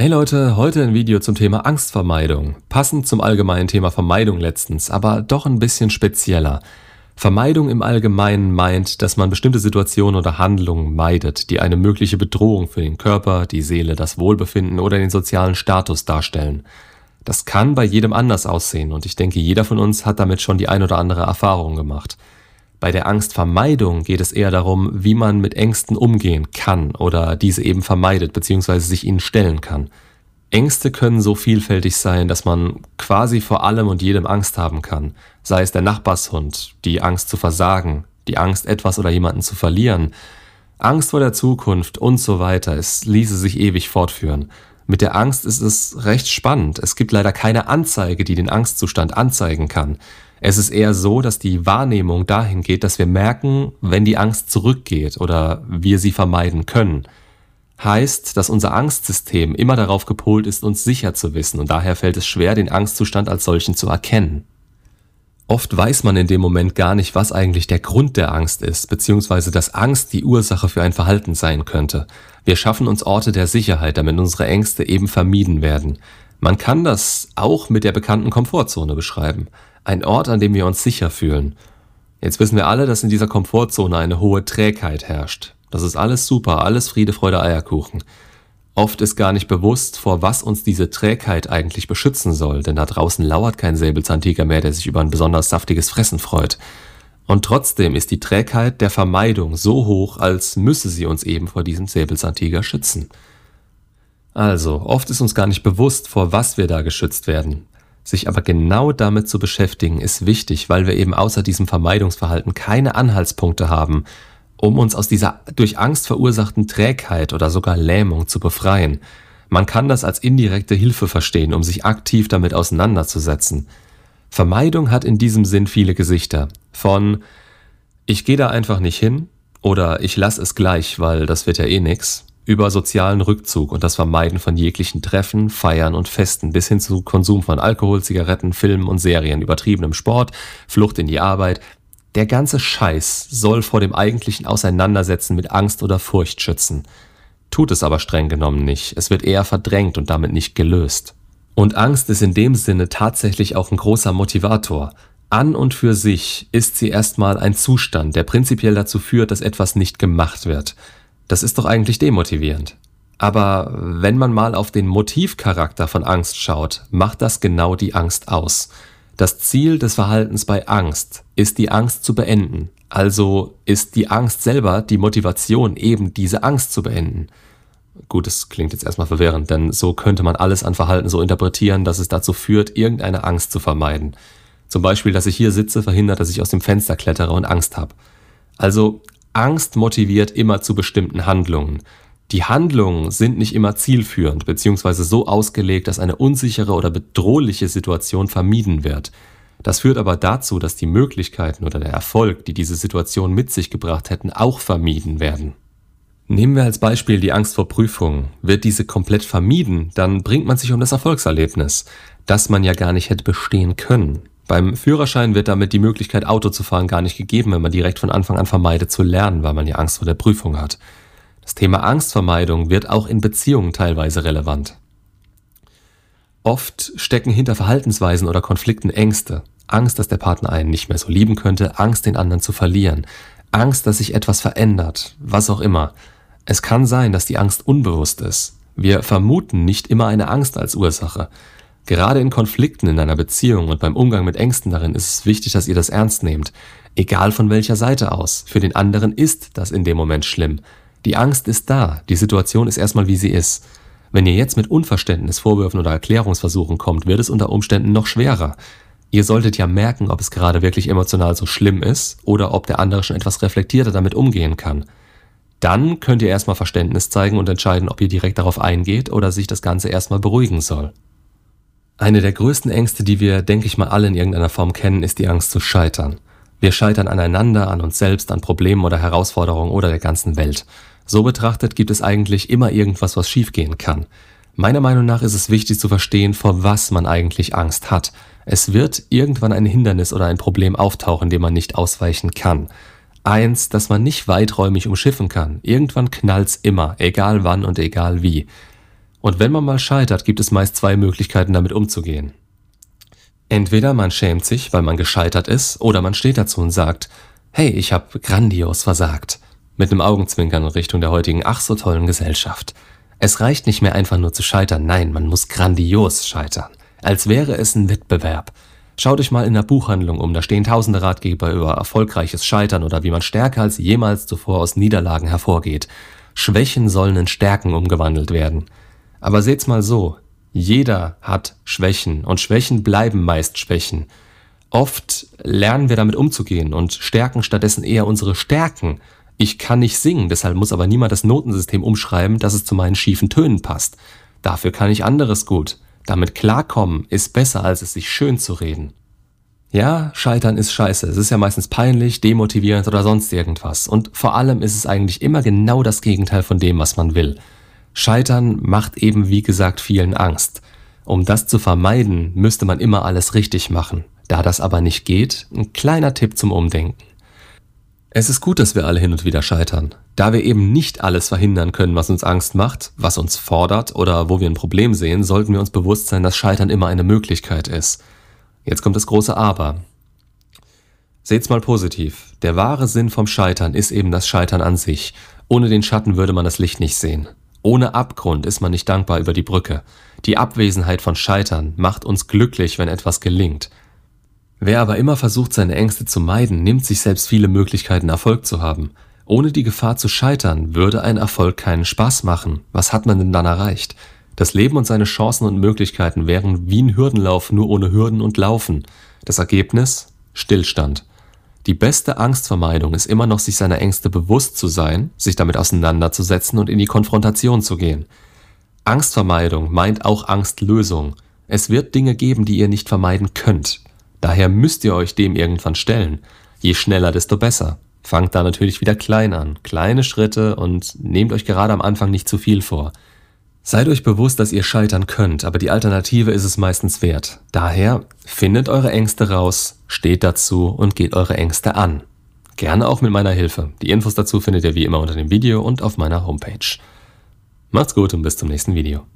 Hey Leute, heute ein Video zum Thema Angstvermeidung. Passend zum allgemeinen Thema Vermeidung letztens, aber doch ein bisschen spezieller. Vermeidung im Allgemeinen meint, dass man bestimmte Situationen oder Handlungen meidet, die eine mögliche Bedrohung für den Körper, die Seele, das Wohlbefinden oder den sozialen Status darstellen. Das kann bei jedem anders aussehen und ich denke, jeder von uns hat damit schon die ein oder andere Erfahrung gemacht. Bei der Angstvermeidung geht es eher darum, wie man mit Ängsten umgehen kann oder diese eben vermeidet bzw. sich ihnen stellen kann. Ängste können so vielfältig sein, dass man quasi vor allem und jedem Angst haben kann. Sei es der Nachbarshund, die Angst zu versagen, die Angst, etwas oder jemanden zu verlieren, Angst vor der Zukunft und so weiter. Es ließe sich ewig fortführen. Mit der Angst ist es recht spannend. Es gibt leider keine Anzeige, die den Angstzustand anzeigen kann. Es ist eher so, dass die Wahrnehmung dahin geht, dass wir merken, wenn die Angst zurückgeht oder wir sie vermeiden können. Heißt, dass unser Angstsystem immer darauf gepolt ist, uns sicher zu wissen und daher fällt es schwer, den Angstzustand als solchen zu erkennen. Oft weiß man in dem Moment gar nicht, was eigentlich der Grund der Angst ist, beziehungsweise dass Angst die Ursache für ein Verhalten sein könnte. Wir schaffen uns Orte der Sicherheit, damit unsere Ängste eben vermieden werden. Man kann das auch mit der bekannten Komfortzone beschreiben. Ein Ort, an dem wir uns sicher fühlen. Jetzt wissen wir alle, dass in dieser Komfortzone eine hohe Trägheit herrscht. Das ist alles super, alles Friede, Freude, Eierkuchen. Oft ist gar nicht bewusst, vor was uns diese Trägheit eigentlich beschützen soll, denn da draußen lauert kein Säbelzahntiger mehr, der sich über ein besonders saftiges Fressen freut. Und trotzdem ist die Trägheit der Vermeidung so hoch, als müsse sie uns eben vor diesem Säbelzahntiger schützen. Also, oft ist uns gar nicht bewusst, vor was wir da geschützt werden. Sich aber genau damit zu beschäftigen, ist wichtig, weil wir eben außer diesem Vermeidungsverhalten keine Anhaltspunkte haben, um uns aus dieser durch Angst verursachten Trägheit oder sogar Lähmung zu befreien. Man kann das als indirekte Hilfe verstehen, um sich aktiv damit auseinanderzusetzen. Vermeidung hat in diesem Sinn viele Gesichter. Von ich gehe da einfach nicht hin oder ich lass es gleich, weil das wird ja eh nix, über sozialen Rückzug und das Vermeiden von jeglichen Treffen, Feiern und Festen bis hin zu Konsum von Alkohol, Zigaretten, Filmen und Serien, übertriebenem Sport, Flucht in die Arbeit. Der ganze Scheiß soll vor dem eigentlichen Auseinandersetzen mit Angst oder Furcht schützen. Tut es aber streng genommen nicht. Es wird eher verdrängt und damit nicht gelöst. Und Angst ist in dem Sinne tatsächlich auch ein großer Motivator. An und für sich ist sie erstmal ein Zustand, der prinzipiell dazu führt, dass etwas nicht gemacht wird. Das ist doch eigentlich demotivierend. Aber wenn man mal auf den Motivcharakter von Angst schaut, macht das genau die Angst aus. Das Ziel des Verhaltens bei Angst ist die Angst zu beenden. Also ist die Angst selber die Motivation, eben diese Angst zu beenden. Gut, das klingt jetzt erstmal verwirrend, denn so könnte man alles an Verhalten so interpretieren, dass es dazu führt, irgendeine Angst zu vermeiden. Zum Beispiel, dass ich hier sitze, verhindert, dass ich aus dem Fenster klettere und Angst habe. Also Angst motiviert immer zu bestimmten Handlungen. Die Handlungen sind nicht immer zielführend bzw. so ausgelegt, dass eine unsichere oder bedrohliche Situation vermieden wird. Das führt aber dazu, dass die Möglichkeiten oder der Erfolg, die diese Situation mit sich gebracht hätten, auch vermieden werden. Nehmen wir als Beispiel die Angst vor Prüfungen. Wird diese komplett vermieden, dann bringt man sich um das Erfolgserlebnis, das man ja gar nicht hätte bestehen können. Beim Führerschein wird damit die Möglichkeit, Auto zu fahren, gar nicht gegeben, wenn man direkt von Anfang an vermeidet zu lernen, weil man ja Angst vor der Prüfung hat. Das Thema Angstvermeidung wird auch in Beziehungen teilweise relevant. Oft stecken hinter Verhaltensweisen oder Konflikten Ängste. Angst, dass der Partner einen nicht mehr so lieben könnte, Angst, den anderen zu verlieren, Angst, dass sich etwas verändert, was auch immer. Es kann sein, dass die Angst unbewusst ist. Wir vermuten nicht immer eine Angst als Ursache. Gerade in Konflikten in einer Beziehung und beim Umgang mit Ängsten darin ist es wichtig, dass ihr das ernst nehmt. Egal von welcher Seite aus. Für den anderen ist das in dem Moment schlimm. Die Angst ist da. Die Situation ist erstmal wie sie ist. Wenn ihr jetzt mit Unverständnis, Vorwürfen oder Erklärungsversuchen kommt, wird es unter Umständen noch schwerer. Ihr solltet ja merken, ob es gerade wirklich emotional so schlimm ist oder ob der andere schon etwas reflektierter damit umgehen kann. Dann könnt ihr erstmal Verständnis zeigen und entscheiden, ob ihr direkt darauf eingeht oder sich das Ganze erstmal beruhigen soll. Eine der größten Ängste, die wir, denke ich mal, alle in irgendeiner Form kennen, ist die Angst zu scheitern. Wir scheitern aneinander, an uns selbst, an Problemen oder Herausforderungen oder der ganzen Welt. So betrachtet gibt es eigentlich immer irgendwas, was schiefgehen kann. Meiner Meinung nach ist es wichtig zu verstehen, vor was man eigentlich Angst hat. Es wird irgendwann ein Hindernis oder ein Problem auftauchen, dem man nicht ausweichen kann. Eins, das man nicht weiträumig umschiffen kann. Irgendwann knallt's immer, egal wann und egal wie. Und wenn man mal scheitert, gibt es meist zwei Möglichkeiten, damit umzugehen. Entweder man schämt sich, weil man gescheitert ist, oder man steht dazu und sagt, hey, ich habe grandios versagt. Mit einem Augenzwinkern in Richtung der heutigen ach so tollen Gesellschaft. Es reicht nicht mehr einfach nur zu scheitern, nein, man muss grandios scheitern. Als wäre es ein Wettbewerb. Schaut euch mal in der Buchhandlung um, da stehen tausende Ratgeber über erfolgreiches Scheitern oder wie man stärker als jemals zuvor aus Niederlagen hervorgeht. Schwächen sollen in Stärken umgewandelt werden. Aber seht's mal so, jeder hat Schwächen und Schwächen bleiben meist Schwächen. Oft lernen wir damit umzugehen und stärken stattdessen eher unsere Stärken. Ich kann nicht singen, deshalb muss aber niemand das Notensystem umschreiben, dass es zu meinen schiefen Tönen passt. Dafür kann ich anderes gut. Damit klarkommen ist besser, als es sich schön zu reden. Ja, Scheitern ist scheiße. Es ist ja meistens peinlich, demotivierend oder sonst irgendwas. Und vor allem ist es eigentlich immer genau das Gegenteil von dem, was man will. Scheitern macht eben, wie gesagt, vielen Angst. Um das zu vermeiden, müsste man immer alles richtig machen. Da das aber nicht geht, ein kleiner Tipp zum Umdenken. Es ist gut, dass wir alle hin und wieder scheitern. Da wir eben nicht alles verhindern können, was uns Angst macht, was uns fordert oder wo wir ein Problem sehen, sollten wir uns bewusst sein, dass Scheitern immer eine Möglichkeit ist. Jetzt kommt das große Aber. Seht's mal positiv. Der wahre Sinn vom Scheitern ist eben das Scheitern an sich. Ohne den Schatten würde man das Licht nicht sehen. Ohne Abgrund ist man nicht dankbar über die Brücke. Die Abwesenheit von Scheitern macht uns glücklich, wenn etwas gelingt. Wer aber immer versucht, seine Ängste zu meiden, nimmt sich selbst viele Möglichkeiten, Erfolg zu haben. Ohne die Gefahr zu scheitern, würde ein Erfolg keinen Spaß machen. Was hat man denn dann erreicht? Das Leben und seine Chancen und Möglichkeiten wären wie ein Hürdenlauf, nur ohne Hürden und Laufen. Das Ergebnis? Stillstand. Die beste Angstvermeidung ist immer noch, sich seiner Ängste bewusst zu sein, sich damit auseinanderzusetzen und in die Konfrontation zu gehen. Angstvermeidung meint auch Angstlösung. Es wird Dinge geben, die ihr nicht vermeiden könnt. Daher müsst ihr euch dem irgendwann stellen. Je schneller, desto besser. Fangt da natürlich wieder klein an, kleine Schritte und nehmt euch gerade am Anfang nicht zu viel vor. Seid euch bewusst, dass ihr scheitern könnt, aber die Alternative ist es meistens wert. Daher findet eure Ängste raus, steht dazu und geht eure Ängste an. Gerne auch mit meiner Hilfe. Die Infos dazu findet ihr wie immer unter dem Video und auf meiner Homepage. Macht's gut und bis zum nächsten Video.